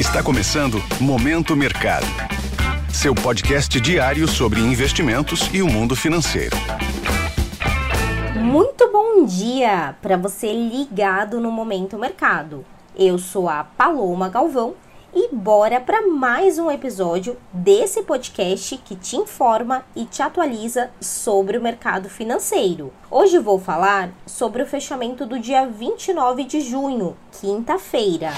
Está começando Momento Mercado. Seu podcast diário sobre investimentos e o mundo financeiro. Muito bom dia para você ligado no Momento Mercado. Eu sou a Paloma Galvão e bora para mais um episódio desse podcast que te informa e te atualiza sobre o mercado financeiro. Hoje vou falar sobre o fechamento do dia 29 de junho, quinta-feira.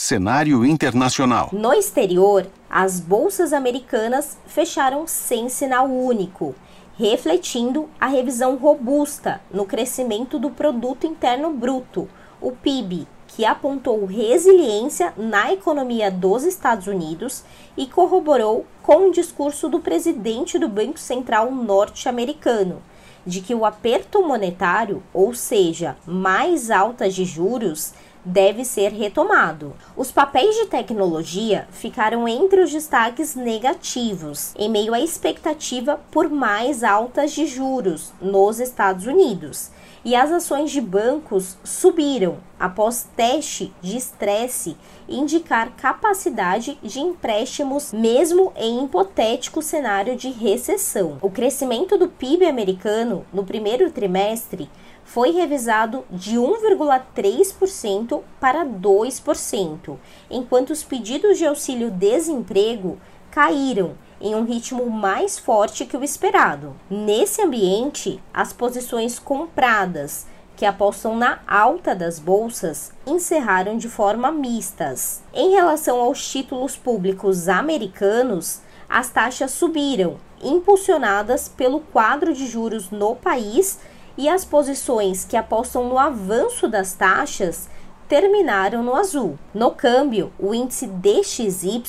Cenário internacional. No exterior, as bolsas americanas fecharam sem sinal único, refletindo a revisão robusta no crescimento do produto interno bruto, o PIB, que apontou resiliência na economia dos Estados Unidos e corroborou com o discurso do presidente do Banco Central norte-americano de que o aperto monetário, ou seja, mais altas de juros, deve ser retomado. Os papéis de tecnologia ficaram entre os destaques negativos, em meio à expectativa por mais altas de juros nos Estados Unidos e as ações de bancos subiram após teste de estresse indicar capacidade de empréstimos mesmo em hipotético cenário de recessão. O crescimento do PIB americano no primeiro trimestre foi revisado de 1,3% para 2%, enquanto os pedidos de auxílio-desemprego caíram em um ritmo mais forte que o esperado. Nesse ambiente, as posições compradas que apostam na alta das bolsas encerraram de forma mistas. Em relação aos títulos públicos americanos, as taxas subiram, impulsionadas pelo quadro de juros no país, e as posições que apostam no avanço das taxas terminaram no azul. No câmbio, o índice DXY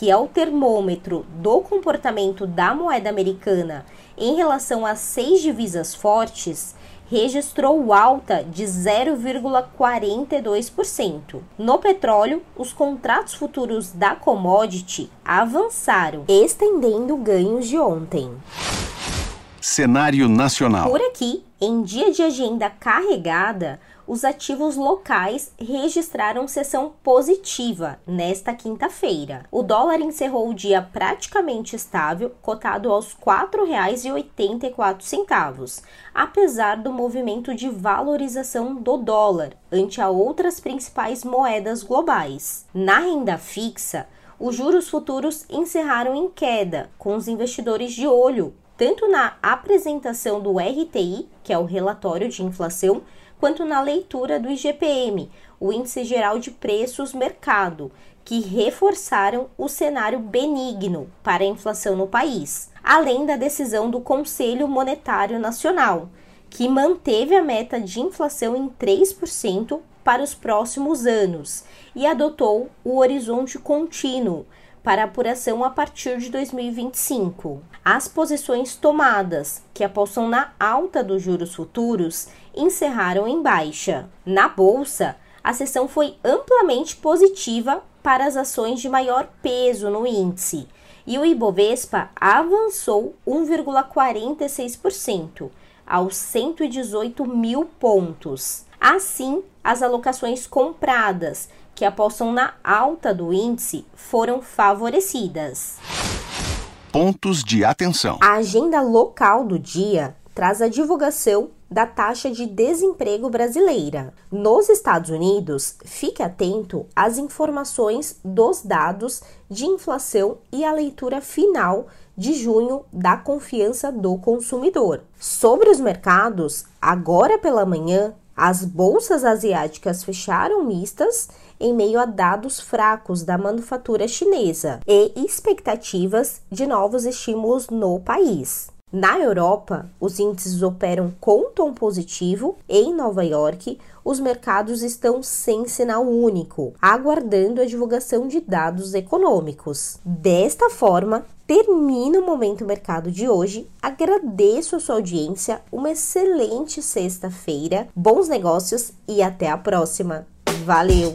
que é o termômetro do comportamento da moeda americana em relação às seis divisas fortes, registrou alta de 0,42%. No petróleo, os contratos futuros da commodity avançaram, estendendo ganhos de ontem. Cenário nacional. Por aqui, em dia de agenda carregada, os ativos locais registraram sessão positiva nesta quinta-feira. O dólar encerrou o dia praticamente estável, cotado aos R$ 4,84, apesar do movimento de valorização do dólar ante a outras principais moedas globais. Na renda fixa, os juros futuros encerraram em queda, com os investidores de olho tanto na apresentação do RTI, que é o relatório de inflação, quanto na leitura do IGPM, o Índice Geral de Preços Mercado, que reforçaram o cenário benigno para a inflação no país, além da decisão do Conselho Monetário Nacional, que manteve a meta de inflação em 3% para os próximos anos e adotou o horizonte contínuo para apuração a partir de 2025. As posições tomadas, que apostam na alta dos juros futuros, encerraram em baixa. Na bolsa, a sessão foi amplamente positiva para as ações de maior peso no índice, e o Ibovespa avançou 1,46% aos 118 mil pontos. Assim, as alocações compradas que apostam na alta do índice foram favorecidas. Pontos de atenção. A agenda local do dia traz a divulgação da taxa de desemprego brasileira. Nos Estados Unidos, fique atento às informações dos dados de inflação e a leitura final de junho da confiança do consumidor. Sobre os mercados, agora pela manhã, as bolsas asiáticas fecharam mistas em meio a dados fracos da manufatura chinesa e expectativas de novos estímulos no país. Na Europa, os índices operam com tom positivo em Nova York, os mercados estão sem sinal único, aguardando a divulgação de dados econômicos. Desta forma, termina o Momento Mercado de hoje. Agradeço a sua audiência, uma excelente sexta-feira, bons negócios e até a próxima. Valeu!